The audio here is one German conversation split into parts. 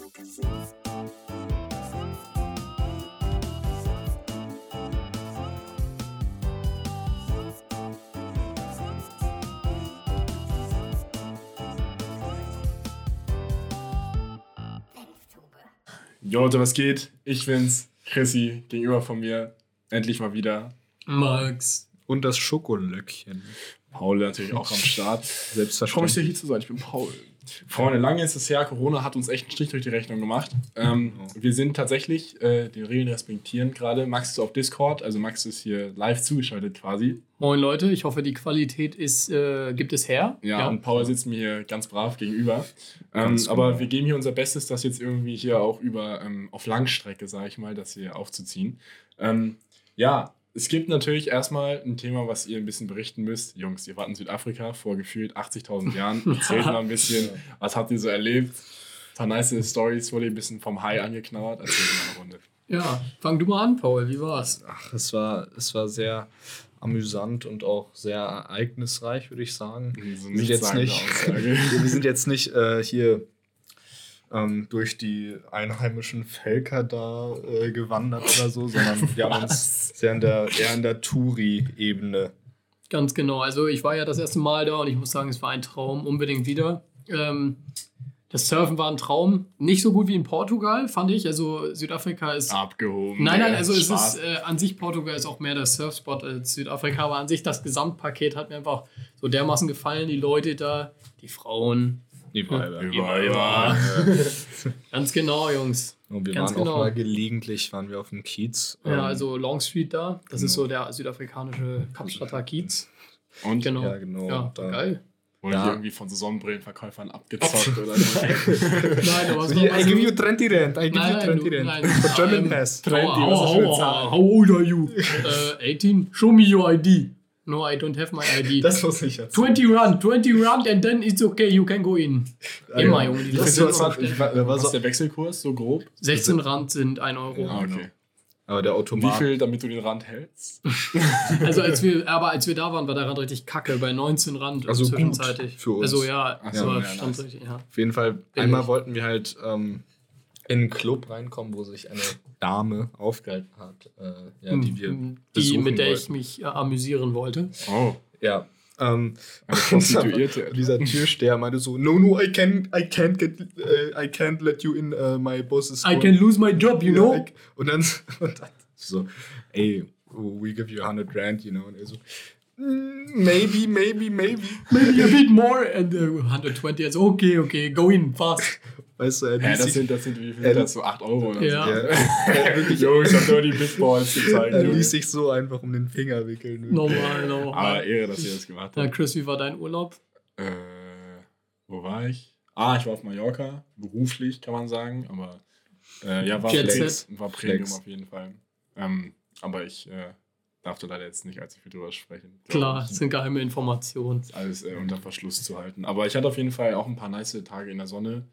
Jo, Leute, was geht? Ich bin's, Chrissy, gegenüber von mir. Endlich mal wieder. Max. Und das Schokolöckchen. Paul natürlich auch am Start. Selbstverständlich. Freue mich sehr hier zu sein. Ich bin Paul. Freunde, lange ist es her. Corona hat uns echt einen Strich durch die Rechnung gemacht. Ähm, wir sind tatsächlich äh, den Regeln respektieren gerade. Max ist auf Discord, also Max ist hier live zugeschaltet quasi. Moin Leute, ich hoffe, die Qualität ist, äh, gibt es her. Ja, und Paul sitzt mir hier ganz brav gegenüber. Ähm, Ganz aber wir geben hier unser Bestes, das jetzt irgendwie hier auch über ähm, auf Langstrecke, sage ich mal, das hier aufzuziehen. Ähm, ja, es gibt natürlich erstmal ein Thema, was ihr ein bisschen berichten müsst. Jungs, ihr wart in Südafrika vor gefühlt 80.000 Jahren. Erzählt mal ein bisschen, was habt ihr so erlebt? Ein paar nice Stories, wurde ihr ein bisschen vom Hai angeknabbert. Erzählt mal eine Runde. Ja, fang du mal an, Paul. Wie war's? Ach, es war, es war sehr amüsant und auch sehr ereignisreich, würde ich sagen. So Wir sind jetzt nicht, wir sind jetzt nicht äh, hier ähm, durch die einheimischen Völker da äh, gewandert oder so, sondern wir haben uns sehr in der, eher in der Touri-Ebene. Ganz genau. Also ich war ja das erste Mal da und ich muss sagen, es war ein Traum. Unbedingt wieder. Ähm, das Surfen war ein Traum. Nicht so gut wie in Portugal, fand ich. Also Südafrika ist. Abgehoben. Nein, nein, also es ist äh, an sich Portugal ist auch mehr der Surfspot als Südafrika, aber an sich das Gesamtpaket hat mir einfach so dermaßen gefallen. Die Leute da, die Frauen. Die Weiber. Über, über. Ganz genau, Jungs. Und wir Ganz waren genau. auch mal gelegentlich, waren wir auf dem Kiez. Ja, Ähm, also Longstreet da. Das ist genau. so der südafrikanische Kapstadter Kiez. Und Genau. Ja, genau. Ja, Da- geil. Wurde Ja. die irgendwie von so Sonnenbrillenverkäufern abgezockt oder so. Nein, aber es So, war I give you 20 Rent, I give Nein, you nein, 20 du- Rent. nein. German Ähm, Pass. How, Trendy, was how, ist eine how, old are you? Äh, 18? Show me your ID. No, I don't have my ID. Das muss ich jetzt. 20 run, 20 run and then it's okay, you can go in. Immer, Junge, die Wie das ist so. Was war ist der Wechselkurs, so grob? 16 Rand sind 1 Euro. Ja. Ah, okay. Aber der Und wie Automat. viel, damit du den Rand hältst? Also als wir, aber als wir da waren, war der Rand richtig kacke, bei 19 Rand Also gut zwischenzeitlich. für uns. Also ja, Ach so, so, ja, stand nice. richtig, ja. Auf jeden Fall, einmal wollten wir halt ähm, in einen Club reinkommen, wo sich eine Dame aufgehalten hat, äh, ja, die wir die, besuchen mit der ich wollten. mich äh, amüsieren wollte. Oh, Ja. Ähm, eine Prostituierte. dieser Türsteher meinte so, no, no, I can't, I can't get, äh, I can't let you in uh, my boss's I store." can lose my job, you know? I- Und dann, und dann so, ey, we give you 100 Rand, you know. Und er so, "Mm, maybe, maybe, maybe. Maybe a bit more. And uh, 120, also okay, okay, go in, fast. Weißt du, er Hä, ließ das sind, das sind wie viel? Äh, das so 8 Euro oder Ja. so. ja, wirklich, Jo, ich hab nur die Big Balls gezeigt. er ließ sich so einfach um den Finger wickeln. Normal, Aber normal. Ehre, dass ihr das gemacht habt. Chris, wie war dein Urlaub? Äh, wo war ich? Ah, ich war auf Mallorca. Beruflich, kann man sagen. Aber äh, ja, war, Jet Flex, war Premium Flex. auf jeden Fall. Ähm, aber ich äh, darf da leider jetzt nicht allzu viel drüber sprechen. Klar, das sind geheime Informationen. ich. Alles äh, unter Verschluss zu halten. Aber ich hatte auf jeden Fall auch ein paar nice Tage in der Sonne.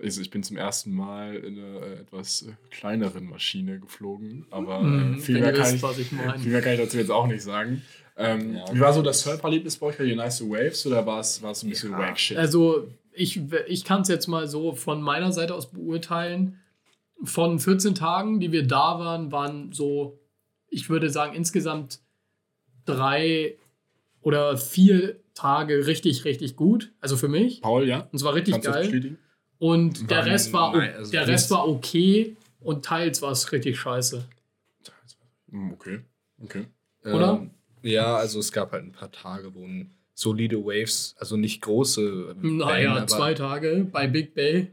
Also ich bin zum ersten Mal in einer äh, etwas äh, kleineren Maschine geflogen. Aber äh, viel, wenn mehr kann wisst, ich, was ich meine. viel mehr kann ich dazu jetzt auch nicht sagen. Ähm, Ja, wie war so das Surferlebnis bei euch? Hattet ihr nice Waves oder war es war es ein bisschen Ja. wack shit? Also, ich, ich kann es jetzt mal so von meiner Seite aus beurteilen. Von 14 Tagen, die wir da waren, waren so, ich würde sagen, insgesamt drei oder vier Tage richtig, richtig gut. Also für mich. Paul, ja? Und es war richtig Kannst geil. Und der Nein, Rest war, nein, also der Rest war okay und teils war es richtig scheiße. Okay, okay. Oder? Ähm, ja, also es gab halt ein paar Tage, wo ein solide Waves, also nicht große. Naja, aber zwei Tage bei Big Bay.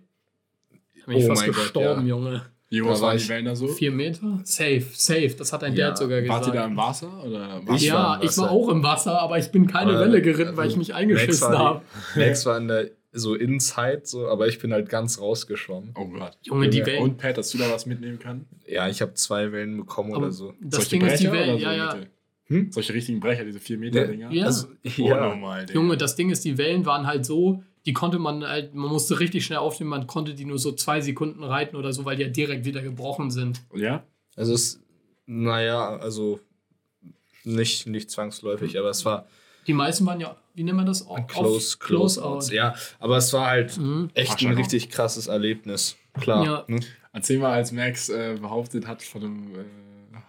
Bin ich Oh fast mein Gott, gestorben, ja. Junge. Wie groß war waren die Wellen da so? Vier Meter? Safe, safe. Das hat ein Ja, Dad sogar gesagt. Wart ihr da im Wasser? Oder Ich war ja, im ich war Wasser. auch im Wasser, aber ich bin keine Aber, Welle geritten, weil ich mich eingeschissen habe. Max war in der, so inside, so, aber ich bin halt ganz rausgeschwommen. Oh Gott. Junge, die Wellen. Und Pat, hast du da was mitnehmen können? Ja, ich habe zwei Wellen bekommen Aber oder so. das Solche Ding ist, die Brecher Wellen, oder ja, so ja. Mitte? Hm? Solche richtigen Brecher, diese 4 Meter Ja. Dinger? Ja. Also, Oh, ja. normal, Digga. Junge, das Ding ist, die Wellen waren halt so, die konnte man halt, man musste richtig schnell aufnehmen, man konnte die nur so zwei Sekunden reiten oder so, weil die ja direkt wieder gebrochen sind. Ja? Also es, naja, also nicht, nicht zwangsläufig, aber es war, Die meisten waren ja, wie nennt man das? Auf- Close, close outs. Ja, aber es war halt Mhm. echt ein richtig krasses Erlebnis. Klar. Ja. Ne? Erzähl mal, als Max äh, behauptet hat, von einem äh,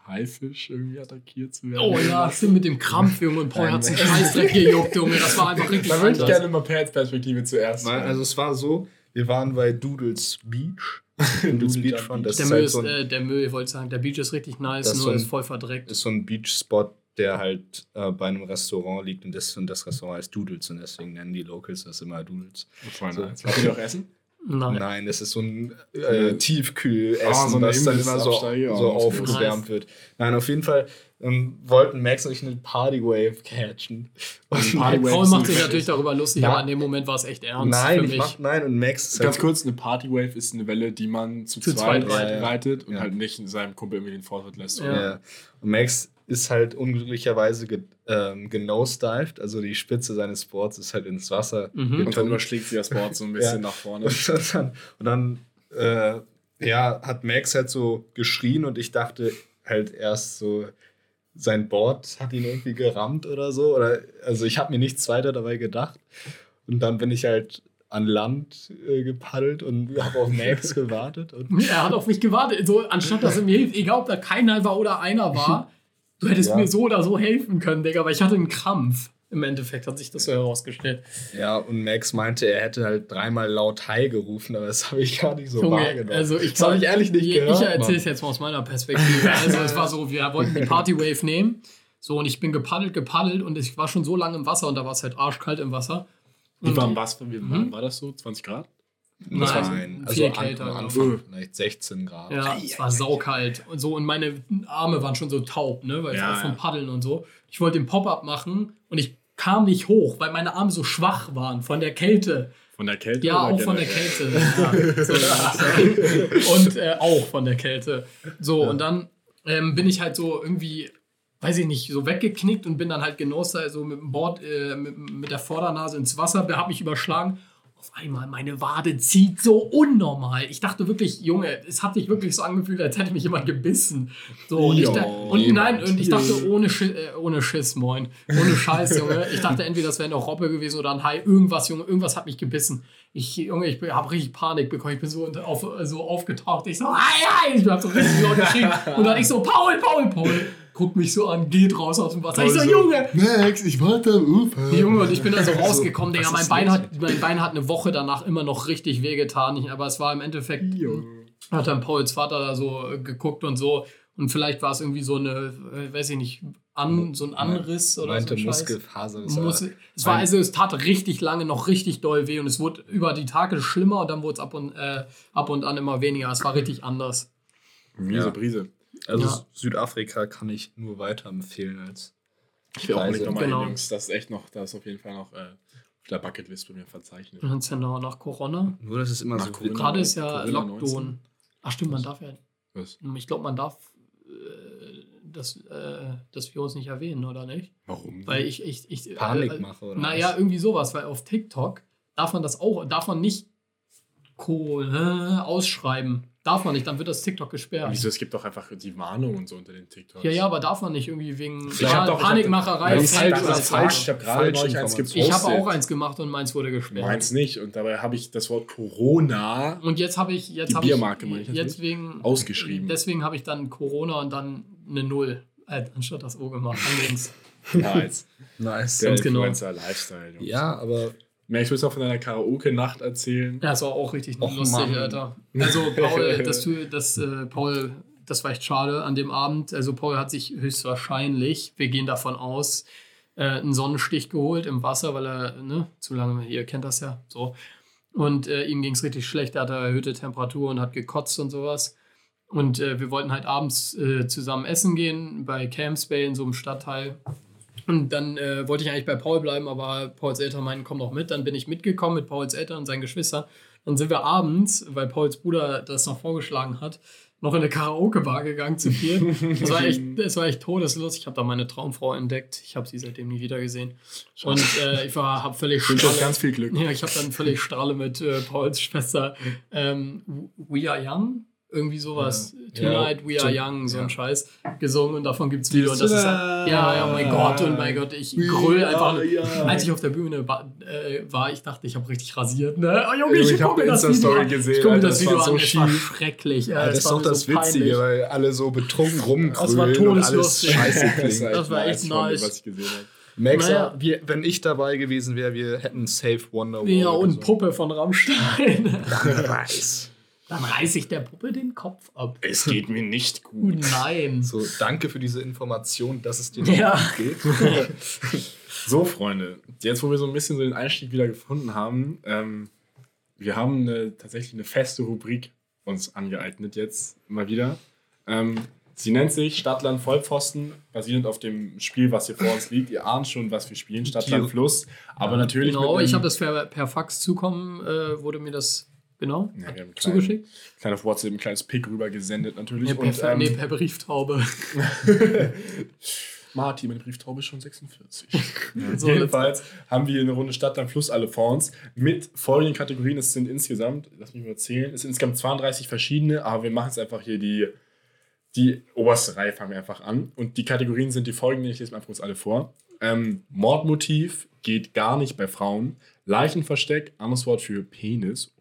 Haifisch irgendwie attackiert zu werden. Oh ja, stimmt mit dem Krampf, Junge. Und Paul hat sich. Scheißdreck gejuckt, Junge. Das war einfach richtig Da würde ich gerne mal Perspektive zuerst. Nein, also es war so, wir waren bei Doodles Beach. Doodles Doodle Beachfront, das Der ist Müll halt so ein, äh, der Müll, ich wollte sagen, der Beach ist richtig nice, Das ist nur so ein- ist voll verdreckt. ist so ein Beachspot, der halt äh, bei einem Restaurant liegt und das, und das Restaurant heißt Doodles und deswegen nennen die Locals das immer Doodles. Voll so. nice. Wollt ihr auch essen? Nein. Nein, es ist so ein äh, Tiefkühlessen, Ah, so was dann immer so, so das aufgewärmt nice. wird. Nein, auf jeden Fall ähm, wollten Max und ich eine Partywave catchen. Und Party- Max- Paul macht sich natürlich darüber lustig, Na- aber in dem Moment war es echt ernst Nein, für ich mich. mach, nein, und Max ist Ganz halt, kurz, eine Partywave ist eine Welle, die man zu, Zu zweit zweit reitet. reitet und Ja. halt nicht seinem Kumpel irgendwie den Vortritt lässt. Ja. ja. Und Max ist halt unglücklicherweise ge, ähm, genosdived, also die Spitze seines Boards ist halt ins Wasser Mhm. Und dann überschlägt sie das Board so ein bisschen Ja. nach vorne. Und dann, und dann äh, ja, hat Max halt so geschrien und ich dachte halt erst so, sein Board hat ihn irgendwie gerammt oder so. Oder, also ich habe mir nichts weiter dabei gedacht. Und dann bin ich halt an Land äh, gepaddelt und habe auf Max gewartet. Und Er hat auf mich gewartet, so anstatt dass er mir hilft, egal ob da keiner war oder einer war, du hättest Ja. mir so oder so helfen können, Digga, aber ich hatte einen Krampf. Im Endeffekt hat sich das so herausgestellt. ja, und Max meinte, er hätte halt dreimal laut Hi gerufen, aber das habe ich gar nicht so Junge, wahrgenommen. also ich das habe ich ehrlich nicht ich, gehört. Ich erzähle es jetzt mal aus meiner Perspektive. Also es war so, wir wollten die Partywave nehmen. So, und ich bin gepaddelt, gepaddelt und ich war schon so lange im Wasser und da war es halt arschkalt im Wasser. Wie Und- warm was? Wie Mhm. war das so? 20 Grad? Nein, also viel an, kälter, am glaub Anfang ich. vielleicht 16 Grad. Ja, es war saukalt und so und meine Arme waren schon so taub, ne, weil Ja, ja, vom ja. Paddeln und so. Ich wollte den Pop-up machen und ich kam nicht hoch, weil meine Arme so schwach waren von der Kälte. Von der Kälte? Ja, auch von der? Kälte. Ja, so und äh, auch von der Kälte. So, und dann ähm, bin ich halt so irgendwie, weiß ich nicht, so weggeknickt und bin dann halt genossen, also mit dem Board, äh, mit, mit der Vordernase ins Wasser, hab mich überschlagen. Auf einmal, meine Wade zieht so unnormal. Ich dachte wirklich, Junge, es hat sich wirklich so angefühlt, als hätte mich jemand gebissen. So, und, ich, Jo, da, und nein, und ich dachte, ohne, Schi äh, ohne Schiss, moin. Ohne Scheiß, Junge. Ich dachte, entweder das wäre eine Robbe gewesen oder ein Hai. Irgendwas, Junge, irgendwas hat mich gebissen. Ich, Junge, ich habe richtig Panik bekommen. Ich bin so, auf, so aufgetaucht. Ich so, Hai, Hai! Ich hab so richtig laut geschrien. Und dann ich so, Paul, Paul, Paul. Guckt mich so an, geht raus aus dem Wasser. Ich so, Paul so, Junge, Max, ich wollte am Ufer. Junge, und ich bin da so rausgekommen, was Digga. Mein Bein, hat, mein Bein hat eine Woche danach immer noch richtig wehgetan. Ich- Aber es war im Endeffekt, hat dann Pauls Vater da so äh, geguckt und so. Und vielleicht war es irgendwie so eine, äh, weiß ich nicht, an, so ein Anriss oder meinte so. Scheiß. Muskelfaser. Muss, es war also, es tat richtig lange noch richtig doll weh und es wurde über die Tage schlimmer und dann wurde es ab und, äh, ab und an immer weniger. Es war richtig anders. Miese Ja. Brise. Also Ja. Südafrika kann ich nur weiterempfehlen als Ich will auch nicht nochmal Genau. Jungs. Das ist echt noch, da ist auf jeden Fall noch äh, auf der Bucketlist bei mir verzeichnet. Und ja noch nach Corona. Nur das ist immer Nach so Corona. Gerade ist ja Corona Lockdown. 19. Ach stimmt, man darf ja Was? Ich glaube, man darf äh, das, äh, das Virus nicht erwähnen, oder nicht? Warum? Weil ich, ich, ich Panik äh, mache oder Naja, was? irgendwie sowas, weil auf TikTok darf man das auch, darf man nicht Co äh, ausschreiben. Darf man nicht, dann wird das TikTok gesperrt. Wieso? Es gibt doch einfach die Warnung und so unter den TikToks. Ja, ja, aber darf man nicht irgendwie wegen Ich doch- ich Panikmacherei. Ist so. falsch. Ich habe gerade neulich eins gepostet. Ich habe auch eins gemacht und meins wurde gesperrt. Meins nicht. Und dabei habe ich das Wort Corona Und jetzt habe ich jetzt Die habe Biermarke ich meine ich jetzt jetzt nicht. wegen ausgeschrieben. Deswegen habe ich dann Corona und dann eine Null äh, anstatt das O gemacht. Allerdings. Nice. Nice. Der Ganz genau. Jungs. Ja, aber Max, willst du auch von deiner Karaoke-Nacht erzählen? Ja, das war auch richtig Och, lustig, Mann. Alter. Also Paul, dass du, dass äh, Paul, das war echt schade an dem Abend. Also Paul hat sich höchstwahrscheinlich, wir gehen davon aus, äh, einen Sonnenstich geholt im Wasser, weil er, ne, zu lange, ihr kennt das ja, so. Und äh, ihm ging es richtig schlecht, er hatte erhöhte Temperatur und hat gekotzt und sowas. Und äh, wir wollten halt abends äh, zusammen essen gehen bei Camps Bay in so einem Stadtteil. Und dann äh, wollte ich eigentlich bei Paul bleiben, aber Pauls Eltern meinten, komm doch mit. Dann bin ich mitgekommen mit Pauls Eltern und seinen Geschwistern. Dann sind wir abends, weil Pauls Bruder das noch vorgeschlagen hat, noch in eine Karaoke-Bar gegangen zu viert. Das war echt, das war echt todeslos. Ich habe da meine Traumfrau entdeckt. Ich habe sie seitdem nie wieder gesehen. Und äh, ich war, habe völlig Ich Stralle- ganz viel Glück. ja, ich habe dann völlig Strahle mit äh, Pauls Schwester ähm, We Are Young irgendwie sowas. Ja. Tonight We Are Ja. Young, so ein Ja. Scheiß gesungen und davon gibt's Video. Und das ist halt, ja, ja, mein Gott, und mein Gott, ich gröl einfach. Als ich auf der Bühne war, äh, war ich dachte, ich habe richtig rasiert. Ne? Oh, Junge, ich, Ich hab gucke mir die das Video gesehen, Ich gucke mir das das Video war so an, es war schief. schrecklich. Ja, Ja, das es ist doch das so Witzige, peinlich. weil alle so betrunken rumgrölen Das war und alles scheiße Das klingt. war, Das war echt nice von mir, nice. was ich gesehen habe. Max, Naja. wir, wenn ich dabei gewesen wäre, wir hätten Safe Wonderwall. Ja, und gesungen. Puppe von Rammstein. Nice. Dann reiße ich der Puppe den Kopf ab. Es geht mir nicht gut. nein. So, danke für diese Information, dass es dir nicht Ja. gut geht. So, Freunde, jetzt wo wir so ein bisschen so den Einstieg wieder gefunden haben, ähm, wir haben eine, tatsächlich eine feste Rubrik uns angeeignet jetzt mal wieder. Ähm, sie nennt sich Stadtland Vollpfosten, basierend auf dem Spiel, was hier vor uns liegt. Ihr ahnt schon, was wir spielen, Stadtland Fluss. Aber natürlich. Genau, ich habe das per, per Fax zukommen, äh, wurde mir das genau Ja, kleinen- zugeschickt. klein auf WhatsApp ein kleines Pick rüber gesendet natürlich. Nee, per, und, ähm, nee, per Brieftaube. Martin, meine Brieftaube ist schon 46. So, Jedenfalls haben wir hier eine Runde Stadt am Fluss alle uns mit folgenden Kategorien. Es sind insgesamt, lass mich mal zählen, es sind insgesamt 32 verschiedene, aber wir machen es einfach hier die, die oberste Reihe, fangen wir einfach an. Und die Kategorien sind die folgenden, ich lese mal einfach kurz alle vor. Ähm, Mordmotiv geht gar nicht bei Frauen. Leichenversteck, anderes Wort für Penis.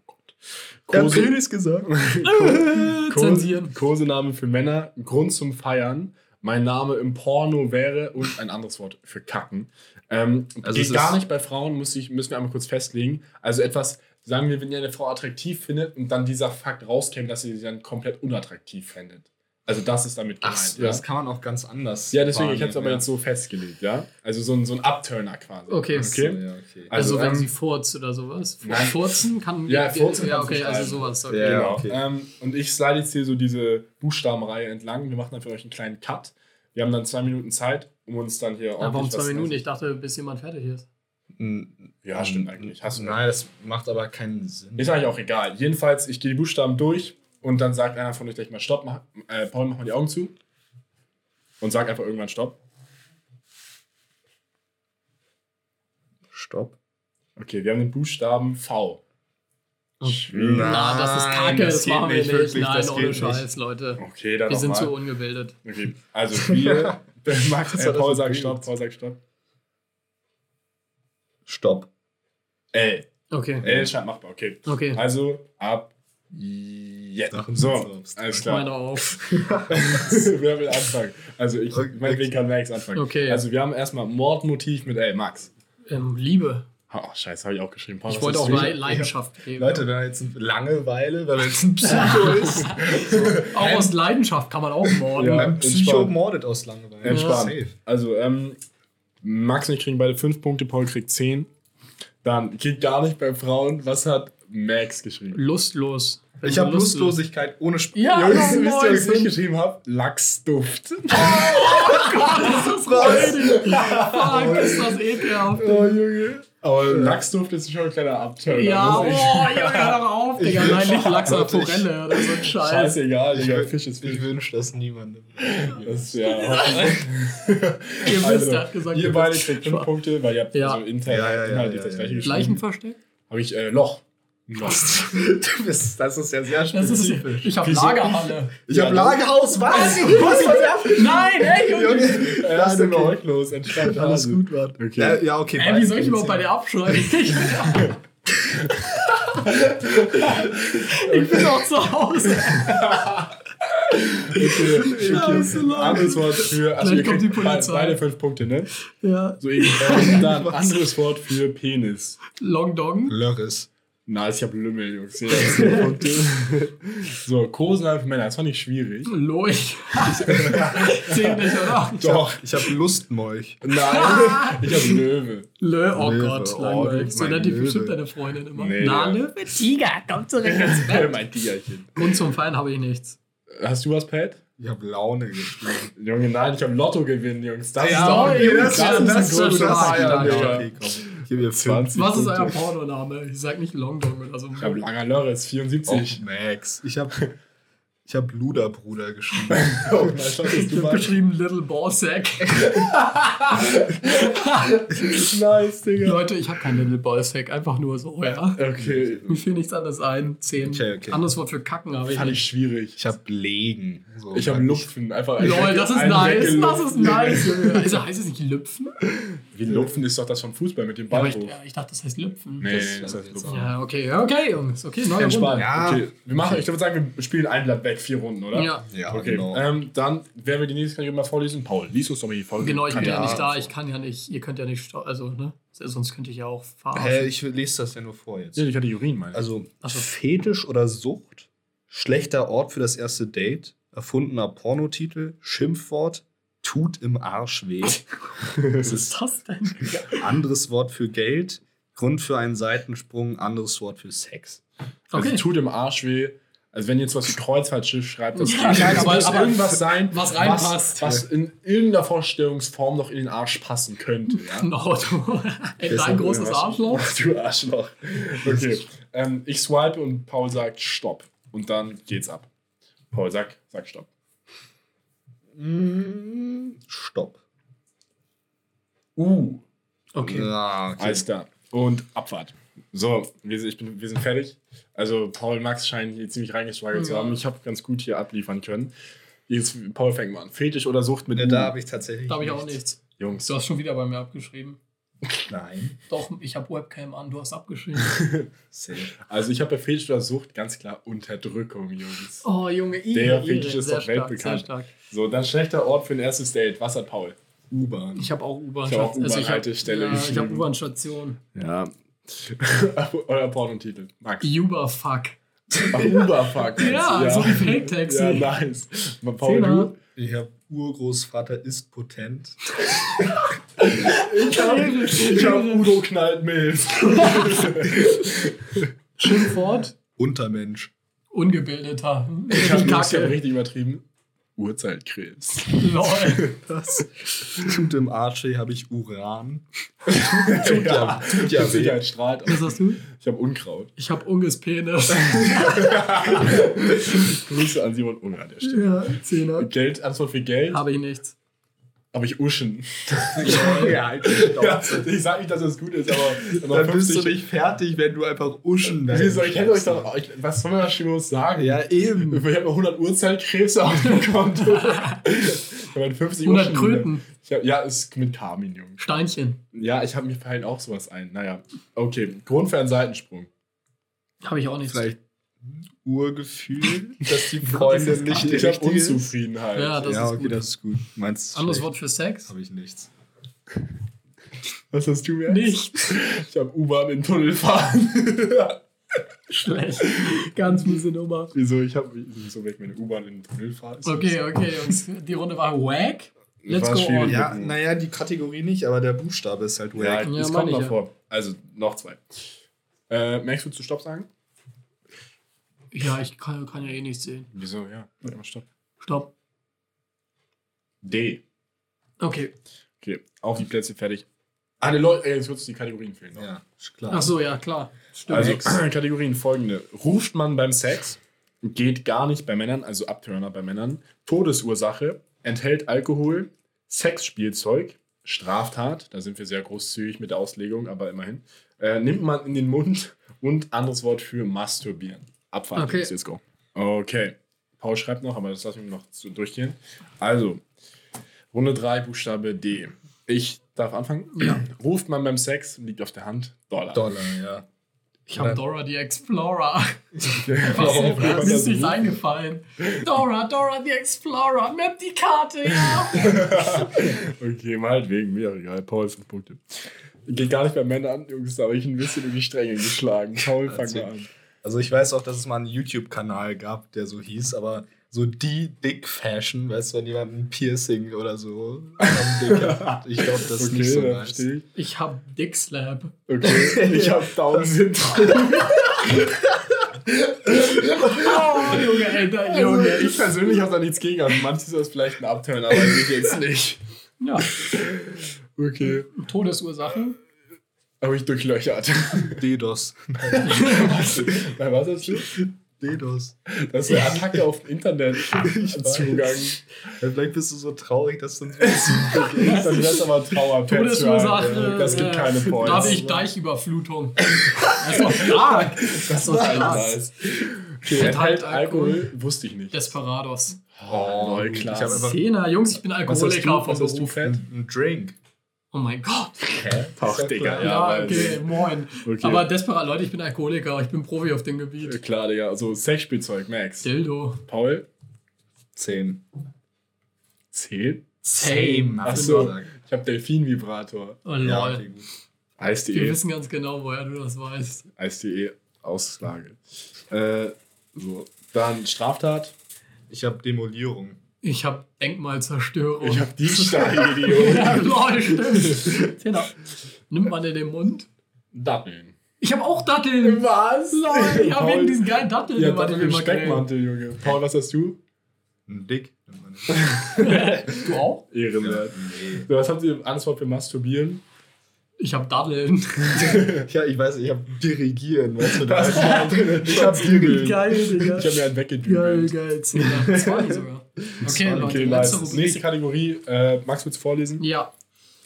Oh Gott. Kose- gesagt. Ko- Zensieren. Kosename für Männer, Grund zum Feiern. Mein Name im Porno wäre und ein anderes Wort für Kacken. Ähm, Also geht es gar nicht bei Frauen, muss ich, müssen wir einmal kurz festlegen. Also etwas, sagen wir, wenn ihr eine Frau attraktiv findet und dann dieser Fakt rauskäme, dass ihr sie dann komplett unattraktiv findet. Also das ist damit gemeint. Ach, ja? das kann man auch ganz anders. ja, deswegen, ich hätte es aber wahrnehmen, jetzt so festgelegt, ja. Also so ein, so ein Upturner quasi. Okay. ja. okay? So, ja, okay. Also, Also, wenn ähm, sie furzt oder sowas. Nein. Furzen kann. Ja, furzen Ja, okay, also sowas. Okay. Ja, Genau. okay. Ähm, und ich slide jetzt hier so diese Buchstabenreihe entlang. Wir machen dann für euch einen kleinen Cut. Wir haben dann zwei Minuten Zeit, um uns dann hier Ja, warum ordentlich zwei Minuten? Ich dachte, bis jemand fertig ist. Ja, stimmt eigentlich. Hast du Nein, das macht aber keinen Sinn. Ist eigentlich auch egal. Jedenfalls, ich gehe die Buchstaben durch und dann sagt einer von euch gleich mal Stopp. Mach, äh, Paul, mach mal die Augen zu. Und sag einfach irgendwann Stopp. Stopp. Okay, wir haben den Buchstaben V. Na, das ist Nein, kacke, das das, machen wir nicht, wirklich, Nein, das ohne geht nicht. Scheiß, Leute. Okay, dann Wir sind zu nochmal. ungebildet. Okay, also wir. Max, äh, Paul sagt Stopp? Paul sagt Stopp. Stopp. L. Okay. L scheint machbar, okay. Okay. Also ab jetzt. Sachen So, alles Ich klar. meine auf. Wer will anfangen? Also ich, Okay. meinetwegen kann Max anfangen. Okay. Also wir haben erstmal Mordmotiv mit L. Max. Ähm, Liebe. Oh, scheiße, habe ich auch geschrieben. Paul, Ich wollte auch? Le Leidenschaft geben. Leute, wenn er jetzt eine Langeweile, wenn er jetzt ein Psycho ist, auch aus Leidenschaft kann man auch morden. Ja. ein Psycho mordet aus Langeweile. Entspannt. Also, ähm, Max und ich kriegen beide 5 Punkte, Paul kriegt 10. Dann geht gar nicht bei Frauen. Was hat Max geschrieben? Lustlos. Wenn Ich habe lustlos- Lustlosigkeit ohne Spaß. Ja, Jungs, ja, wisst ihr, was ich nicht geschrieben habe? Lachsduft. Das ist räudig. Fuck, ist das ekelhaft. oh, Junge. Aber Lachsduft ist schon ein kleiner Abturner. Ja, oh, muss Junge, ich- hör doch auf, Digga. Nein, nicht Lachs ich- Forelle oder so ein Scheiß. Scheißegal, Ich, Digga. Fisch ist ich Fisch. wünsche das niemandem. Das ist ja. Ihr wisst, Also, er hat gesagt, ihr ihr beide kriegt 5 Punkte, weil ihr habt Ja. so intern Ja, ja, ja, inhaltlich ja, das ja. gleiche geschrieben. Leichenversteck? Habe ich äh, Loch. Loch. Du bist, das ist ja sehr Das ist, spezifisch. ich habe? Lagerhalle. Ich habe Ja, Lagerhaus, was? Was? Nein, ey, Junge. Ja, das ist ist okay. okay. los. Entspannt. Alles gut, Mann. Okay. Ja, ja okay. Ey, wie soll ich überhaupt bei dir abschreiben? ich bin auch zu Hause. Okay. Leute. Anderes Wort für. Also, Gleich ihr kommt Polizei. beide fünf Punkte, ne? Ja. So eben. Dann anderes Wort für Penis. Long Dong. Lörres. Nice, ich habe Lümmel, Jungs. Zehn so, Kosenheim für Männer. Das fand ich schwierig. Lurch. Zählt nicht, oder? Doch. Ich habe Lustmolch. Nein, ich habe Löwe. Lö, oh Löwe, Gott, oh, langweilig. So nennt die bestimmt deine Freundin immer. Nee, Na, ja. Löwe, Tiger, komm zurück ins Bett. mein Tigerchen. Grund zum Feiern habe ich nichts. Hast du was, Pat? Ich habe Laune gespielt. Junge, nein, ich habe Lotto gewinnen, Jungs. Das Ja, ist doch okay, das, das- ist das ist ein großes stark, Feiern, stark. Digga. Okay, komm. Ich gebe dir 20 Was ist euer Pornoname? Ich sag nicht Long Dong oder so. Ich habe langer Oh, 74. Max. Ich habe Ich habe Luderbruder geschrieben. Oh, na, Ich habe geschrieben Little Ballsack. nice, Digga. Leute, ich habe kein Little Ballsack, einfach nur so, ja. Okay, Mir fiel nichts anderes ein. Zehn. Okay, okay. Anderes Wort für kacken habe ich fand ich schwierig. Ich habe Legen. So, Ich habe Lupfen, einfach Lol, das ist nice. Das ist nice, Junge. Also heißt es nicht Lüpfen? Wie Lupfen ist doch das von Fußball mit dem Ja, Ball aber ich, hoch. ja, ich dachte, das heißt Lüpfen. Nee, Das- nee, das heißt Lupfen. Ja, okay, ja, okay, Jungs. Okay, neue. Runde. Ja. Okay, wir machen, ich würde sagen, wir spielen ein Blatt weg, vier Runden, oder? Ja, Ja, Okay, genau. ähm, dann werden wir die nächste Kategorie mal vorlesen. Paul, lies uns doch mal die Folge. genau, ich bin ja, Ja. nicht da. Ich kann ja nicht, ihr könnt ja nicht, also, ne? Sonst könnte ich ja auch fahren. Hä, ich lese das ja nur vor jetzt. Ja, die Kategorien meine ich. Also so. Fetisch oder Sucht, schlechter Ort für das erste Date, erfundener Pornotitel, Schimpfwort, tut im Arsch weh. das Was ist das denn? anderes Wort für Geld, Grund für einen Seitensprung, anderes Wort für Sex. Also Okay. tut im Arsch weh. Also wenn jetzt was wie Kreuzfahrtschiff schreibt, das Ja, nein, Es aber- muss aber irgendwas sein, was reinpasst. was, was in irgendeiner Vorstellungsform noch in den Arsch passen könnte. Ja? No, du. Ey, dein großes Arschloch. Du Arschloch. Okay. ähm, ich swipe und Paul sagt Stopp. Und dann geht's ab. Paul, sag, sag Stopp. Mm, Stopp. Uh. Okay. Ja, okay. Alles klar. Und Abfahrt. So, wir, sind- ich bin, wir sind fertig. Also Paul Max scheint hier ziemlich reingeschweigert zu Ja. haben. Ich habe ganz gut hier abliefern können. Jetzt, Paul fängt mal an. Fetisch oder Sucht mit Ja, da habe ich tatsächlich. Da habe ich auch nichts. Jungs. Du hast schon wieder bei mir abgeschrieben. Nein. Doch, ich habe Webcam an, du hast abgeschrieben. Also ich habe bei Fetisch oder Sucht ganz klar Unterdrückung, Jungs. Oh, Junge, Der Ehre, Fetisch ist doch weltbekannt. Sehr stark. So, dann schlechter Ort für ein erstes Date. Was hat Paul? U-Bahn. Ich habe auch U-Bahn. Ich hab auch also ich hab- U-Bahn-Haltestelle Ja, ich habe geschrieben. U-Bahn-Station. Ja. Euer Pornotitel. Max. Uber-Fuck. Uberfuck. Ja, so wie Fake-Taxi. Ja, nice. Paul, Zehner. du? Ich habe Urgroßvater ist potent. Ich habe ich hab Udo knallt Milf. Schimpfwort. Untermensch. Ungebildeter. Ich habe Kacke. richtig übertrieben. Uhrzeitkrebs. Lol. Das tut im Arsch weh, habe ich Uran. tut ja- tut ja weh. Strahlt. Was hast du? Ich habe Unkraut. Ich habe Unges Penis. Grüße an Simon Unger an der Stelle. ja, Zehner. Geld, Antwort für Geld. Habe ich nichts. Habe ich Uschen. ja, halt Ja, ich sag nicht, dass das gut ist, aber, aber Dann bist du 50 nicht fertig, wenn du einfach Uschen Wieso? Ich hätte euch doch. Ich, was soll man da schon los sagen? Ja, eben. Ich habe noch 100 Uhrzeitkrebse auf dem Konto. ich habe 50 100 Uschen. Kröten. Ich hab, ja, ist mit Carmin, Jungs. Steinchen. Ja, ich habe mir fallen auch sowas ein. Naja, okay. Grund für einen Seitensprung. Habe ich auch nichts. Vielleicht Urgefühl, dass die Freundin nicht die Ich habe richtige ist. Unzufriedenheit. Ja, das ja, ist okay, gut. das ist gut. Meinst Anderes Wort für Sex? Habe ich nichts. Was hast du mir? Nichts. Ich habe U-Bahn in den Tunnel fahren. Schlecht. Ganz miese Nummer. Wieso? Ich habe so weg, wenn eine U-Bahn in den Tunnel fahre. Ist Okay, okay, Jungs. Die Runde war wack. Let's War go on. Ja, naja, die Kategorie nicht, aber der Buchstabe ist halt das- Ja, wack. Ja, es meine kommt ich noch ja. vor. Also noch zwei. Äh, merkst du zu Stopp sagen? Ja, ich kann, kann ja eh nichts sehen. Wieso? Ja, mal Stopp. Stopp. D. Okay. Okay, auf die Plätze fertig. Alle Leute, äh, jetzt wird die Kategorien fehlen. noch. Ja, ist klar. Ach so, ja, klar. Stimmt. Also Kategorien folgende. Ruft man beim Sex, geht gar nicht bei Männern, also Abturner bei Männern, Todesursache, enthält Alkohol, Sexspielzeug, Straftat, da sind wir sehr großzügig mit der Auslegung, aber immerhin, äh, nimmt man in den Mund und anderes Wort für masturbieren. Abfahrt, Okay. let's go. Okay, Paul schreibt noch, aber das lassen wir noch zu durchgehen. Also, Runde 3, Buchstabe D. Ich darf anfangen. Ja. Ruft man beim Sex, liegt auf der Hand, Dollar. Dollar, ja. ich habe Dora die Explorer. Mir ist nichts eingefallen. Dora, Dora die Explorer. Map die Karte, ja. Okay, meinetwegen, mir auch egal. Paul, fünf Punkte. Geht gar nicht bei Männern an, Jungs, da habe ich ein bisschen in die Stränge geschlagen. Paul, fang mal an. Also ich weiß auch, dass es mal einen YouTube-Kanal gab, der so hieß, aber so die Dick Fashion, weißt du, wenn jemand ein Piercing oder so am Dick hat. Ich glaube, das ist Okay, nicht so nice. ich. Ich hab Dick Slab. Okay, ich habe Down-Syndrom. Oh, Junge, da, Also, Junge. ich persönlich habe da nichts gegen. Also manches ist das vielleicht ein Abturn, aber ich jetzt nicht. Ja, Okay. Todesursache. Habe ich durchlöchert. DDoS. was? Nein, was hast du? DDoS. Das ist eine Attacke auf den Internetzugang. Ja, vielleicht bist du so traurig, dass du uns begehst. Dann wär's aber Trauer. Todesursache. Das gibt äh, keine Points. Da habe ich Deichüberflutung. Das ist doch stark. Das ist doch nice. Okay, Enthalt enthält Alkohol. Alkohol, wusste ich nicht. Desperados. Oh, lol, Ich klar. einfach Zehner, Jungs, ich bin Alkoholiker du Beruf. fett? ein Drink. Oh mein Gott. Hä? Ach, Digga, Ja, Ja, okay, moin. Okay. Aber Desperat, Leute, ich bin Alkoholiker, ich bin Profi auf dem Gebiet. Äh, Klar, Digga. Also Sexspielzeug, Max. Dildo. Paul? 10. 10? Same. Ach so. Ich habe Delfin-Vibrator. Oh, lol. Ja, okay. Wir Eis.de. wissen ganz genau, woher du das weißt. Eis.de. Auslage. Äh, so. Dann Straftat. Ich habe Demolierung. Ich habe Denkmalzerstörung. Ich habe Diebstahl, Idiot. ja, lol, stimmt. Genau. Nimmt man in den Mund? Datteln. Ich habe auch Datteln. Was? Lol, ich habe wegen diesen geilen Datteln. Ja, Datteln im. Speckmantel, Junge. Paul, was hast du? Ein Dick. Du auch? Ehrenwert. Nee. So, was habt ihr Antwort für Masturbieren? Ich habe Datteln. Ja, ich weiß, ich habe Dirigieren. Weißt du, da Ich hab Dübeln. Geil, Digga. Ich habe mir einen Geil, weggedübelt. geil. Zehner. Zwei sogar. Okay, Leute, Okay, letzte nice. Rubrik. Nächste Kategorie. Äh, Max, willst du vorlesen? Ja.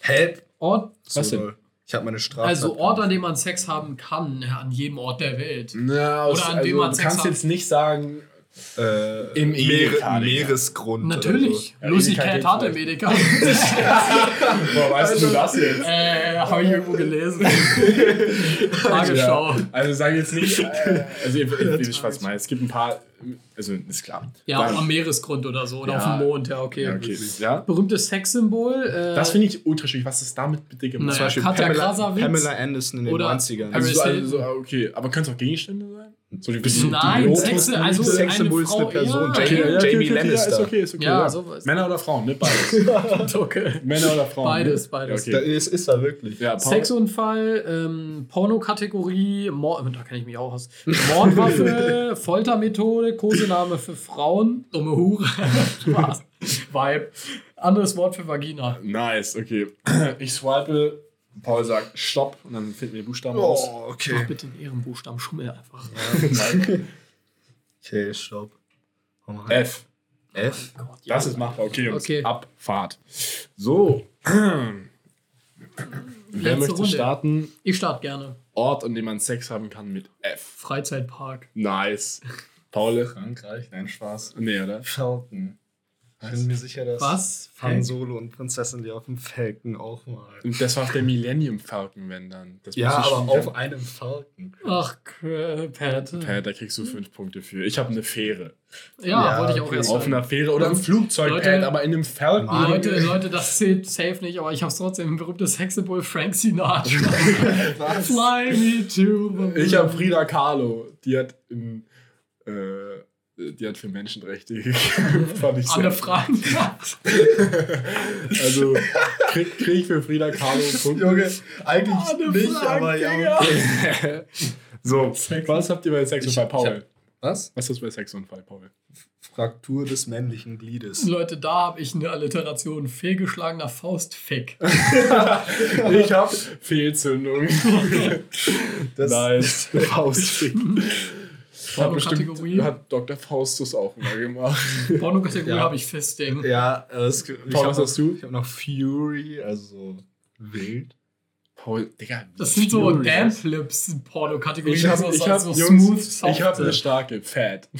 Help. Ort, Was denn? So, Ich habe meine Strafe. also Ort, an dem man Sex haben kann, ja, an jedem Ort der Welt. Ja, Oder an dem man du Sex kannst hat. jetzt nicht sagen, äh, Im Meere, Edeka. Meeresgrund. Natürlich. Ja, Lucy Edeka Cat geht hatte vielleicht. Medica. woher weißt du das jetzt? äh, habe ich irgendwo gelesen. Tagesschau. Ja, also sag jetzt nicht, äh, also ihr, ihr, ihr wisst, was ich meine. Es gibt ein paar, also ist klar. Ja, Dann- am Meeresgrund oder so. Oder Ja. auf dem Mond, ja, okay. ja, okay. ja. Berühmtes Sexsymbol. Äh, Das finde ich ultra schwierig. Was ist damit bitte gemacht? Naja, Zum Beispiel Pamela. Pamela Anderson in den Oder 90ern. Paris Also, so, also, so, okay, aber können es auch Gegenstände sein? So die, Nein, Lotus- Sex, also Sex- eine Sexsymbol ist Frau eine Person. Jamie- Okay, ja, okay, Jamie okay, okay, Lannister. Ja, ist okay, ist okay. Ja, Ja, sowas. Männer oder Frauen, nicht beides. okay. Männer oder Frauen. Beides, ne? beides. Ja, Da okay. ist, ist er wirklich. Ja, Sexunfall, ähm, Pornokategorie, Mord, da kenne ich mich auch aus. Mordwaffe, Foltermethode, Kosename für Frauen, dumme Hure, Spaß, Vibe. Anderes Wort für Vagina. Nice, okay. Ich swipe, Paul sagt Stopp und dann finden wir Buchstaben raus. Oh, Mach okay. bitte einen Ehrenbuchstaben, schummel einfach. Okay, stopp. Rein. F. F. Das ist machbar. Okay, Jungs. Okay. Abfahrt. So. Wer Letzte möchte Runde. starten? Ich starte gerne. Ort, an dem man Sex haben kann mit F. Freizeitpark. Nice. Paul? Frankreich, nein, Spaß. Nee, oder? Falcon. Ich bin mir sicher, dass Was? Han Solo und Prinzessin die auf dem Falcon auch mal. Und das war auf der Millennium Falcon, wenn dann. Das Ja, aber auf einem Falcon. Ach, Pat. Ja, da kriegst du fünf Punkte für. Ich habe eine Fähre. Ja, Ja, wollte ich auch erst Auf einer Fähre oder im Flugzeug, Leute- Pad, aber in einem. Mann. Leute, Leute, das zählt safe nicht, aber ich habe es trotzdem. Ein berühmtes Sexsymbol Frank Sinatra. Fly me to the Ich habe Frida Kahlo. Die hat in, äh, die hat für Menschenrechte gekämpft. Fand ich sehr. Frank. Also krieg, krieg ich für Frida Kahlo Punkte. Junge, eigentlich Anne nicht, Frank, aber ja. So, was habt ihr bei Sexunfall, Ich- Paul? ich hab- Was? was ist bei Sexunfall, Paul? Fraktur des männlichen Gliedes. Leute, da habe ich eine Alliteration. Fehlgeschlagener Faustfick. Ich hab Fehlzündung. Das- nice. Faustfick. Pornokategorie. hat Dr. Faustus auch immer gemacht. Pornokategorie Ja. habe ich Fisting. Ja, das, ich Paul, hab was noch- hast du? Ich habe noch Fury, also wild. Paul, Digga. Das sind so Fury. Dampflips Pornokategorie. Ich hab, so, ich so, hab, so Jungs, ich hab eine starke Fat.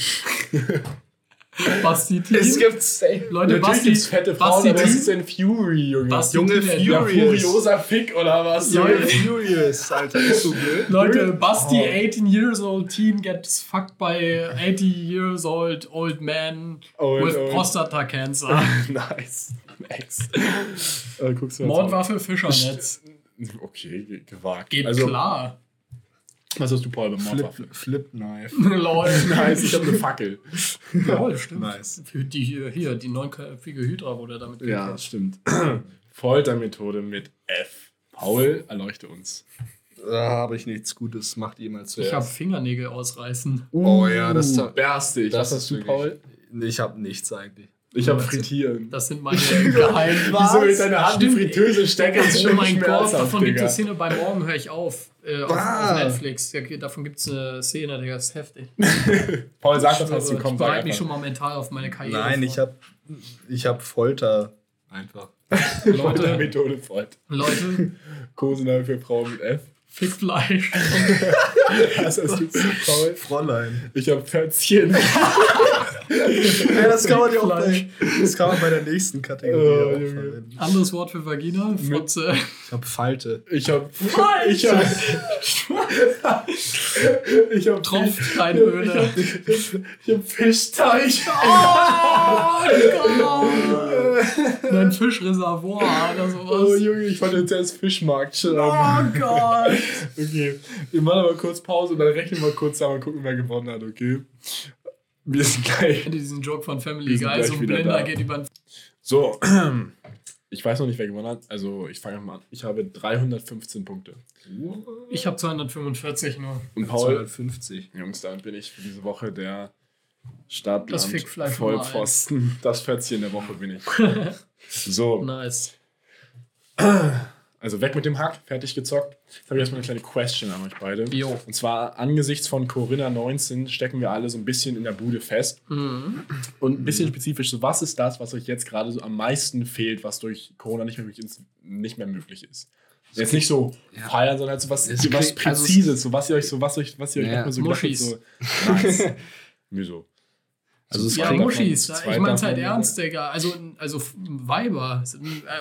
Basti Es Teen. gibt safe. Leute, Natürlich Basti, gibt's fette Frauen, Basti aber was Teen. ist denn Fury, Junge? Basti Junge, ja, Furious. furioser Fick oder was? Junge? Furious, Alter, ist so blöd. Leute, Basti, Oh. 18 years old teen, gets fucked by 80 years old old man Old, with old. prostata cancer. nice. Max. äh, Mordwaffe, Fischernetz. Okay, ge- gewagt. Geht also, klar. Was hast du, Paul, beim Flip, Mordwaffe? Flip Knife. Lol. Nice, ich habe eine Fackel. Lol, stimmt. Nice. Für die hier, hier, die neunköpfige Hydra wurde damit Ja, gekillt. stimmt. Foltermethode mit F. Paul, erleuchte uns. Da habe ich nichts Gutes, macht ihr mal Ich habe zuerst. Fingernägel ausreißen. Oh ja, das- Uh, berstig. das Was hast ist du, Paul? Ich habe nichts eigentlich. Ich habe Das- frittieren. Das sind meine geheimen. Wieso mit deiner Hand die Stimmt. Fritteuse stecken? ist Oh schon mein Gott, davon gibt es Szene bei Morgen höre ich auf. Äh, auf, Ah. auf Netflix. Ja, davon gibt es eine Szene, Digga, das ist heftig. Paul, sag das, was du ich kommst. bereite mich schon mal mental auf meine Karriere Nein, ich vor. habe ich hab Folter einfach. Leute, Leute, Methode freut. Leute, Kosename für Frauen mit F. Fickfleisch. Was hast du Paul? Fräulein. Ich habe Pfötzchen. Ja, das kann man ja auch bei, das kann man bei der nächsten Kategorie Oh, verwenden. Anderes Wort für Vagina, Fotze. Ich habe Falte. Ich habe ich habe ich habe Tropft keine Öle. Ich habe Fischteich. Oh Gott! Ein Fischreservoir oder Oh sowas. Junge, ich wollte jetzt erst Fischmarkt Oh schreiben. Gott! Okay, wir machen aber kurz Pause und dann rechnen wir kurz zusammen und gucken, wer gewonnen hat, okay? Wir sind gleich. Diesen Joke von Family Guy, so ein Blender da. geht über den So, ich weiß noch nicht, wer gewonnen hat. Also, ich fange mal an. Ich habe 315 Punkte. Ich habe 245 nur. Und Paul, 250. Jungs, damit bin ich für diese Woche der Stadtland Das Vollpfosten. Das Fötzchen der Woche bin ich. So, Nice. also weg mit dem Hack, fertig gezockt. Jetzt habe ich erstmal eine kleine Question an euch beide. Jo. Und zwar angesichts von Corinna 19 stecken wir alle so ein bisschen in der Bude fest. Mhm. Und ein bisschen spezifisch, so was ist das, was euch jetzt gerade so am meisten fehlt, was durch Corona nicht mehr möglich ist? Nicht mehr möglich ist? Jetzt nicht so Ja. feiern, sondern halt so was, was klingt- also es- Präzises, so was ihr euch so, was euch, was ihr euch Ja, so gedacht habt, so nice. Wieso? Also es Ja, Muschis. Ich meine es halt ernst, Digga. Also, also Weiber.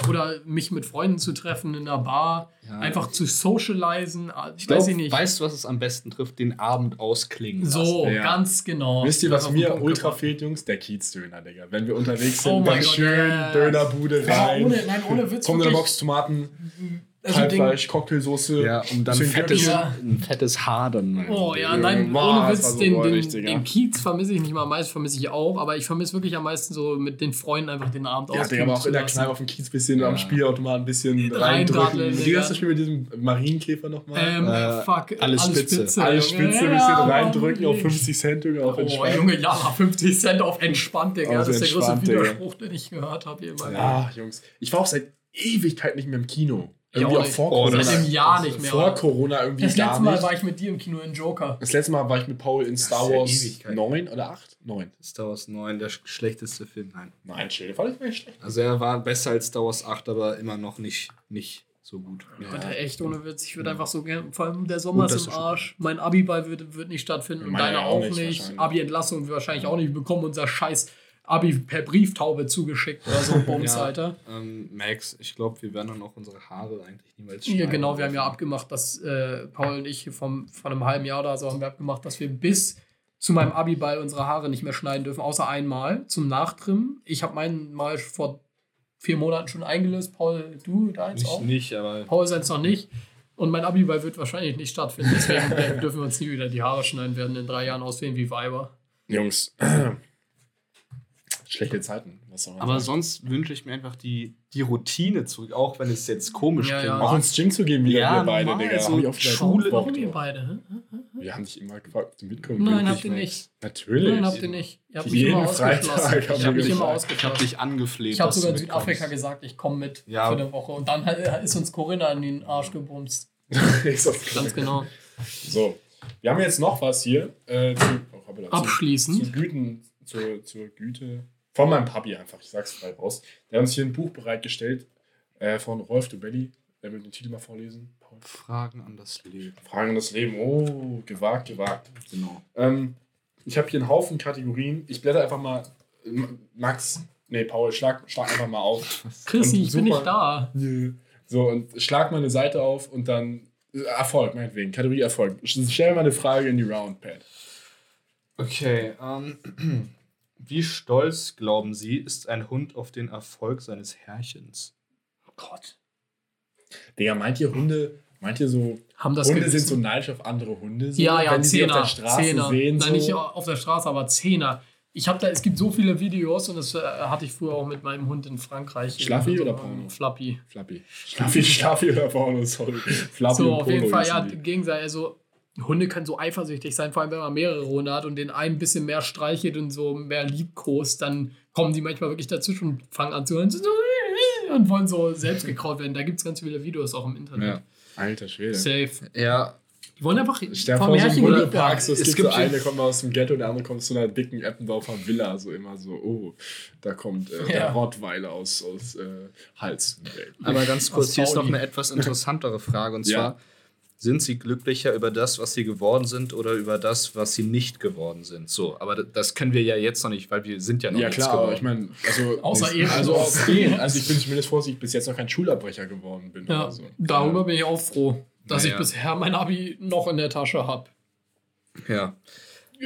Äh, Oder mich mit Freunden zu treffen in einer Bar. Ja. Einfach zu socialisen. äh, Ich weiß glaube, ich nicht. weißt du, was es am besten trifft? Den Abend ausklingen. lassen. so, Ja. ganz genau. Wisst ihr, was mir Punkt ultra gebracht. fehlt, Jungs? Der Kiezdöner, Digga. Wenn wir unterwegs sind, Oh mein dann Gott, schön ja. Dönerbude Ja, rein. ohne, nein, ohne Witz. Kommt in eine wirklich. Box Tomaten, Also Kalbfleisch, Cocktailsoße. Ja, um dann fettes. Ja. ein fettes Haar dann. Oh ja, nein, boah, ohne Witz, so den, den, den Kiez vermisse ich nicht mal, meist vermisse ich auch, aber ich vermisse wirklich am meisten so mit den Freunden einfach den Abend Ja, Digga, aber auch in der Kneipe auf dem Kiez bisschen Ja. am Spielautomat ein bisschen reindrücken. Wie heißt das Spiel mit diesem Marienkäfer nochmal? Ähm, Äh, fuck, alles Spitze. Alles Junge. Spitze, ein Ja, bisschen reindrücken auf 50 Cent, Junge, auf Oh, entspannt. Junge, ja, 50 Cent auf entspannt, Digga. Auf das ist der größte. Widerspruch, den ich gehört habe. Ja, Jungs. Ich war auch seit Ewigkeit nicht mehr im Kino. Irgendwie auch auch vor Oh, Corona. Seit einem Jahr nicht mehr. Vor Corona irgendwie das letzte Mal nicht. war ich mit dir im Kino in Joker. das letzte Mal war ich mit Paul in Star ja Wars Ewigkeit. 9 oder 8? 9. Star Wars 9, der sch- schlechteste Film. Nein. Nein, chill, fand ich nicht schlecht. Also er war besser als Star Wars 8, aber immer noch nicht, nicht so gut. Alter, echt ohne Witz. Ich würde einfach so gern, vor allem der Sommer Gut, ist im Arsch. Mein Abi-Ball wird, wird nicht stattfinden und deiner auch nicht, nicht. Abi-Entlassung wird wahrscheinlich auch nicht. Wir bekommen unser scheiß Abi per Brieftaube zugeschickt oder so, Bums, Ja. Alter. Ähm, Max, ich glaube, wir werden dann auch unsere Haare eigentlich niemals Ja, schneiden genau, wir haben ja abgemacht, dass äh, Paul und ich vom, von einem halben Jahr oder so haben wir abgemacht, dass wir bis zu meinem Abi-Ball unsere Haare nicht mehr schneiden dürfen, außer einmal zum Nachtrimmen. Ich habe meinen mal vor vier Monaten schon eingelöst. Paul, du deins Nicht, auch? nicht, aber Paul seins noch nicht. Und mein Abi-Ball wird wahrscheinlich nicht stattfinden. Deswegen äh, dürfen wir uns nie wieder die Haare schneiden, werden in drei Jahren aussehen wie Weiber. Jungs, schlechte Zeiten. Was soll man Aber sagen? sonst wünsche ich mir einfach die, die Routine zurück, auch wenn es jetzt komisch Ja, klingt. ja. auch ins Gym zu gehen wieder, Ja, wir beide, normal, Digga. so Hab ich Schule- Bock Warum drauf. beide? Hä? Wir haben dich immer gefragt, ob du mitkommen Nein, habt ihr nicht. Natürlich. Nein, habt ihr nicht. Ihr habt mich Jeden immer Freitag ausgeschlossen. haben Ich wir habe mich immer gesagt. Ich habe ausgeschlossen. dich angefleht. Ich habe sogar in Südafrika gesagt, ich komme mit Ja. für eine Woche. Und dann ist uns Corinna in den Arsch gebumst. Ganz genau. So, wir haben jetzt noch was hier. Äh, zu, oh, zu, Abschließend. zu Güten, zur, zur Güte von meinem Papi einfach, ich sag's frei raus. Der hat uns hier ein Buch bereitgestellt äh, von Rolf Dubelli. Der will den Titel mal vorlesen. Paul. Fragen an das Leben. Fragen an das Leben. Oh, gewagt, gewagt. Genau. Ähm, ich habe hier einen Haufen Kategorien. Ich blätter einfach mal. M- Max, nee, Paul, schlag, schlag einfach mal auf. Chrissy, ich bin nicht da. So, und schlag mal eine Seite auf und dann äh, Erfolg, meinetwegen. Kategorie Erfolg. Stell mal eine Frage in die Roundpad. Okay, ähm, wie stolz, glauben Sie, ist ein Hund auf den Erfolg seines Herrchens? Oh Gott. Digga, meint ihr Hunde, meint ihr so, Haben das Hunde gewissen? sind so neidisch auf andere Hunde? So, Ja, ja, wenn die sie auf Zehner. der Straße Zehner. sehen? Nein, so? nicht auf der Straße, aber Zehner. Ich habe da, es gibt so viele Videos und das äh, hatte ich früher auch mit meinem Hund in Frankreich. Schlaffi oder Porno? Flappy. Flappy. Schlaffi, Schlaffi oder Porno, sorry. Flappy So, und auf jeden Fall, ja, Gegenteil, also Hunde können so eifersüchtig sein, vor allem wenn man mehrere Hunde hat und den einen ein bisschen mehr streichelt und so mehr liebkost, dann kommen die manchmal wirklich dazwischen und fangen an zu hören und wollen so selbst gekraut werden. Da gibt es ganz viele Videos auch im Internet. Ja. Alter Schwede. Safe. Ja, Die wollen einfach Stell vor, so Herrchen geliebt Hundepark, so, es, Es gibt, gibt so so- einen, der kommt mal aus dem Ghetto, der andere kommt aus so einer dicken Eppendorfer Villa, so immer so, oh, da kommt äh, der Ja. Rottweiler aus, aus äh, Hals. aber ganz kurz, Aus hier ist noch eine etwas interessantere Frage. Und Ja. Sind sie glücklicher über das, was sie geworden sind oder über das, was sie nicht geworden sind? So, aber das können wir ja jetzt noch nicht, weil wir sind ja noch Ja nichts klar, aber geworden. ich meine, also, Außer ich- Ehre. also aus denen, also ich bin zumindest froh, dass ich bis jetzt noch kein Schulabbrecher geworden bin. Ja, oder so. darüber bin ich auch froh, dass Naja. ich bisher mein Abi noch in der Tasche habe. ja.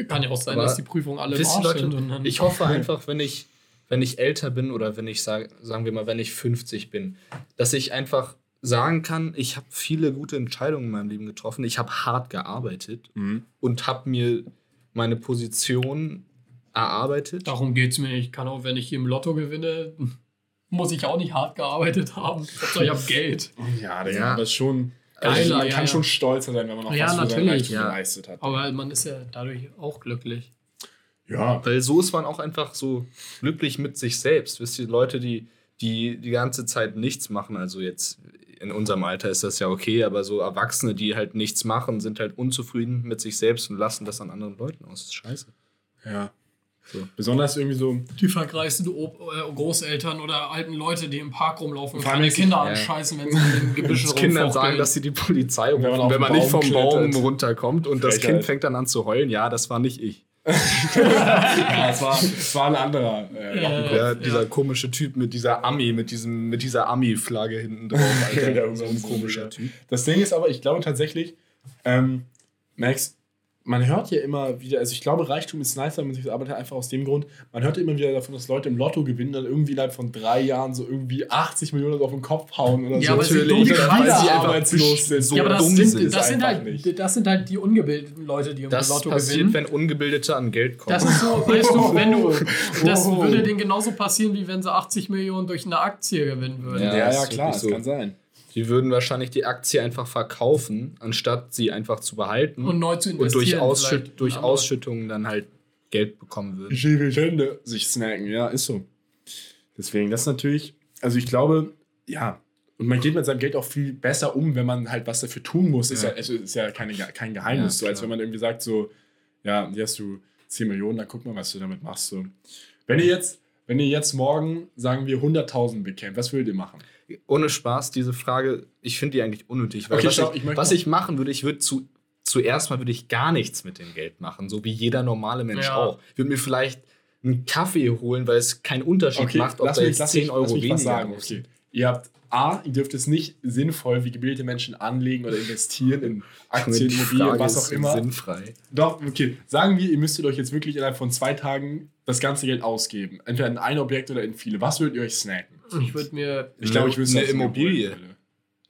Kann ja auch sein, Aber dass die Prüfungen alle im Arsch Leute, sind. Und dann ich hoffe einfach, wenn ich, wenn ich älter bin oder wenn ich sage, sagen wir mal, wenn ich 50 bin, dass ich einfach sagen kann, ich habe viele gute Entscheidungen in meinem Leben getroffen, ich habe hart gearbeitet Mhm. und habe mir meine Position erarbeitet. Darum geht es mir. Ich kann auch, wenn ich hier im Lotto gewinne, muss ich auch nicht hart gearbeitet haben. Ich habe Geld. Ja, Digga, Ja. aber ist schon, Geiler, also man ja, kann ja. schon stolzer sein, wenn man noch Ja, was für sein natürlich, ja. geleistet hat. Aber man ist ja dadurch auch glücklich. ja, Weil so ist man auch einfach so glücklich mit sich selbst. Wisst ihr, Leute, die, die die ganze Zeit nichts machen, also jetzt in unserem Alter ist das ja okay, aber so Erwachsene, die halt nichts machen, sind halt unzufrieden mit sich selbst und lassen das an anderen Leuten aus. Das ist scheiße. ja. So. Besonders irgendwie so, Die vergreisten Ob äh, Großeltern oder alten Leute, die im Park rumlaufen und keine Kinder ja. anscheißen, wenn sie in den Gebüschen Kindern rumfuchteln. sagen, dass sie die Polizei Wenn man rufen, wenn man nicht vom Baum runterkommt und das Frechheit. Kind fängt dann an zu heulen. Ja, das war nicht ich. Ja, es war, es war ein anderer. Äh, Ja. Ja, dieser komische Typ mit dieser Ami, mit, diesem, mit dieser Ami-Flagge hinten drauf. Alter. Ja, so ein komischer Typ. Das Ding ist aber, ich glaube tatsächlich, ähm, Max, man hört ja immer wieder, also ich glaube, Reichtum ist nicer, wenn man sich das arbeitet, einfach aus dem Grund, man hört immer wieder davon, dass Leute im Lotto gewinnen und irgendwie innerhalb von drei Jahren so irgendwie 80 Millionen auf den Kopf hauen oder Ja, so. aber sie Natürlich, dumm weil sie einfach arbeitslos sind. so ja, aber das dumm sind, sind. das, sind halt, nicht. das sind halt die ungebildeten Leute, die im Das Lotto passiert, gewinnen. wenn Ungebildete an Geld kommen. Das ist so, weißt du, wenn du. Das Oh. würde denen genauso passieren, wie wenn sie 80 Millionen durch eine Aktie gewinnen würden. Ja, Ja, ja, klar, das so. kann sein. Die würden wahrscheinlich die Aktie einfach verkaufen, anstatt sie einfach zu behalten Und neu zu und durch, investieren. Ausschütt, durch Ausschüttungen dann halt Geld bekommen würden. Hände sich snacken, ja, ist so. Deswegen, das natürlich, also ich glaube, ja, und man geht mit seinem Geld auch viel besser um, wenn man halt was dafür tun muss. Ist ja, Ja. also ist ja keine, kein Geheimnis, Ja, so als wenn man irgendwie sagt, so, ja, hier hast du 10 Millionen, dann guck mal, was du damit machst. So. Wenn ihr jetzt, wenn ihr jetzt morgen, sagen wir, 100.000 bekämt, was würdet ihr machen? Ohne Spaß, diese Frage, ich finde die eigentlich unnötig. Weil Okay, was, stopp, ich, ich was ich machen würde, ich würde zu, zuerst mal würde ich gar nichts mit dem Geld machen, so wie jeder normale Mensch Ja. auch. Ich würde mir vielleicht einen Kaffee holen, weil es keinen Unterschied macht, ob da mich- jetzt lass 10 mich- Euro lass mich weniger sagen. Okay. Ihr habt A, ihr dürft es nicht sinnvoll wie gebildete Menschen anlegen oder investieren in Aktien, Immobilien, was auch immer. Sinnfrei. Doch, okay. Sagen wir, ihr müsstet euch jetzt wirklich innerhalb von zwei Tagen das ganze Geld ausgeben. Entweder in ein Objekt oder in viele. Was würdet ihr euch snacken? Ich würde mir. Ich glaube, ich wüsste Eine Immobilie. würde.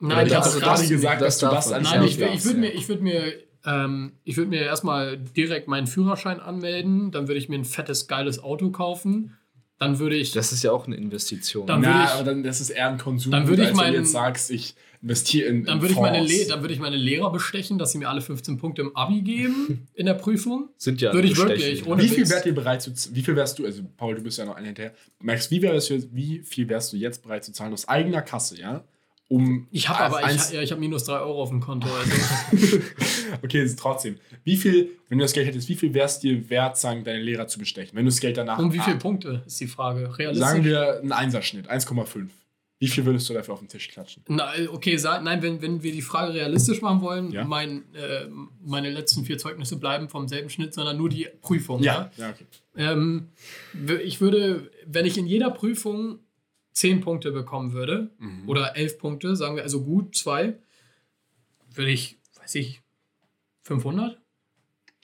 Nein, ich habe gerade gesagt, das dass du das anscheinend Nein, nicht ich, ich würde ja. mir, ich würde mir, ähm, ich würde mir erstmal direkt meinen Führerschein anmelden, dann würde ich mir ein fettes, geiles Auto kaufen, dann würde ich, Das ist ja auch eine Investition. Dann Na, ich- aber dann, das ist eher ein Konsum, Dann würde ich du meinen- jetzt sagst, ich investiere in, dann würde ich meine. Le dann würde ich meine Lehrer bestechen, dass sie mir alle 15 Punkte im Abi geben in der Prüfung. Sind ja Würde ich wirklich, ohne Wie viel wärt ihr bereit zu Wie viel wärst du, also Paul, du bist ja noch ein hinterher. Max, wie, wärst du, wie viel wärst du jetzt bereit zu zahlen aus eigener Kasse, ja? Um Ich habe aber, eins- ich, ja, ich habe minus 3 Euro auf dem Konto. Also. okay, ist trotzdem. Wie viel, wenn du das Geld hättest, wie viel wärst dir wert, sagen, deine Lehrer zu bestechen? Wenn du das Geld danach. um wie viele Ah, Punkte ist die Frage? Realistisch? Sagen wir einen Einserschnitt, 1,5. Wie viel würdest du dafür auf den Tisch klatschen? Na, okay, nein, wenn, wenn wir die Frage realistisch machen wollen, Ja. mein, äh, meine letzten vier Zeugnisse bleiben vom selben Schnitt, sondern nur die Prüfung. Ja, ja, okay. Ähm, ich würde, wenn ich in jeder Prüfung 10 Punkte bekommen würde, Mhm. oder 11 Punkte, sagen wir also gut, zwei, würde ich, weiß ich, 500?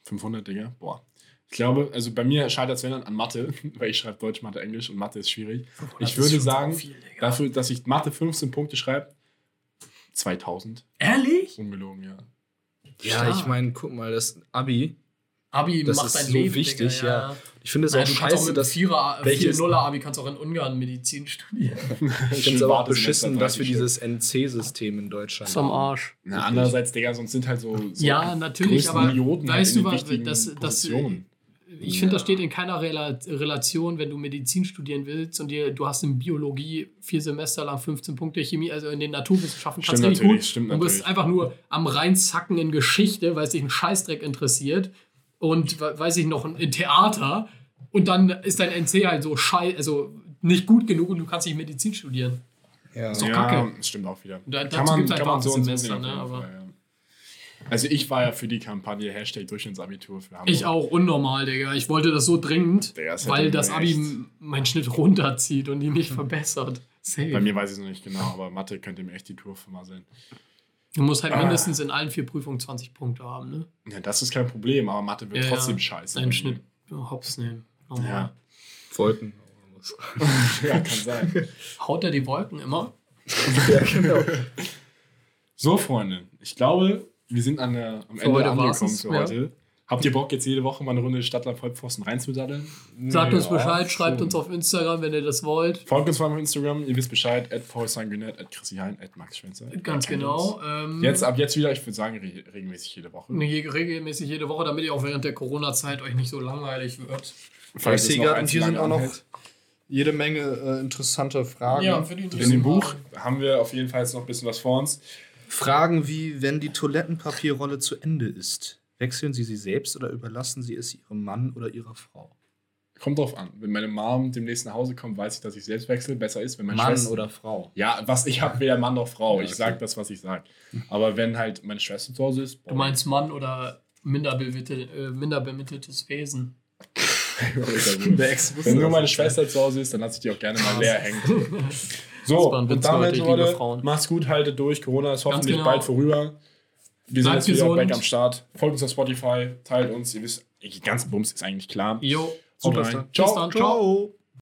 500, Digga. Boah. Ich glaube, also bei mir scheitert es wenn dann an Mathe, weil ich schreibe Deutsch, Mathe, Englisch und Mathe ist schwierig. Ich ist würde sagen, so viel, dafür, dass ich Mathe 15 Punkte schreibe, 2000. Ehrlich? Ungelogen, ja. Ja, ich meine, guck mal, das Abi, Abi Das macht ist dein so Leben, wichtig, Digga, ja. Ich Ich finde es auch du scheiße, dass Vierer, welches- 4 Abi kannst auch in Ungarn Medizin studieren. ich finde es aber auch beschissen, dass wir dieses NC-System in Deutschland Zum haben. Arsch. Na, andererseits, Digga, sonst sind halt so. so Ja, natürlich, aber Idioten weißt halt du, in den was- wichtigen das- das- Positionen. Ich finde, das steht in keiner Rela Relation, wenn du Medizin studieren willst und dir, du hast in Biologie vier Semester lang 15 Punkte, Chemie, also in den Naturwissenschaften kannst du nicht gut. stimmt du bist natürlich. einfach nur am reinzacken in Geschichte, weil es dich ein Scheißdreck interessiert und we- weiß ich noch in Theater und dann ist dein NC halt so schei also nicht gut genug und du kannst nicht Medizin studieren. Ja. So ja, kacke. das stimmt auch wieder. Da- dazu gibt's halt Wartesemester, sehen auf ne, jeden aber- Fall, ja. Also ich war ja für die Kampagne Hashtag Durchschnittsabitur für Hamburg. Ich auch unnormal, Digga. Ich wollte das so dringend, das weil das Abi echt- meinen Schnitt runterzieht und ihn nicht verbessert. Safe. Bei mir weiß ich es noch nicht genau, aber Mathe könnte mir echt die Tour vermasseln. Du musst halt Ah. mindestens in allen vier Prüfungen 20 Punkte haben, ne? Ja, das ist kein Problem, aber Mathe wird Ja, trotzdem ja. scheiße. Deinen Schnitt hops nehmen. Normal. Ja. Wolken. ja, kann sein. Haut er die Wolken immer? ja, genau. So, Freunde, ich glaube, wir sind an der, am Für Ende angekommen für ja. heute. Habt ihr Bock, jetzt jede Woche mal eine Runde Stadtland Vollpfosten reinzudaddeln? Sagt uns Ja, Bescheid, schreibt schon. uns auf Instagram, wenn ihr das wollt. Folgt uns mal auf Instagram, ihr wisst Bescheid, at paulsanguinet, at Chrissy Hein, at Max Schwänzer. Ganz genau. uns. Ähm, Jetzt, ab jetzt wieder, ich würde sagen, re regelmäßig jede Woche. je- regelmäßig jede Woche, damit ihr auch während der Corona-Zeit euch nicht so langweilig wird. Falls Ich sehe noch gerade, hier sind auch noch jede Menge äh, interessante Fragen. Ja, für die In dem Buch Fragen. haben wir auf jeden Fall jetzt noch ein bisschen was vor uns. Fragen wie, wenn die Toilettenpapierrolle zu Ende ist, wechseln Sie sie selbst oder überlassen Sie es Ihrem Mann oder Ihrer Frau? Kommt drauf an. Wenn meine Mom demnächst nach Hause kommt, weiß ich, dass ich selbst wechsle. Besser ist, wenn meine Mann Schwester. oder Frau? Ja, was ich habe, weder Mann noch Frau. Ja, Ich okay. sage das, was ich sage. Aber wenn halt meine Schwester zu Hause ist. Du meinst Mann oder äh, minderbemitteltes Wesen? Wenn nur meine Schwester zu Hause ist, dann lasse ich die auch gerne mal leer hängen. So, und damit, Leute, macht's gut, haltet durch. Corona ist hoffentlich genau. bald vorüber. Wir sind jetzt wieder gesund. back am Start. Folgt uns auf Spotify, teilt uns. Ihr wisst, die ganze Bums ist eigentlich klar. Jo, Super. Ciao. Bis dann. Ciao. Ciao.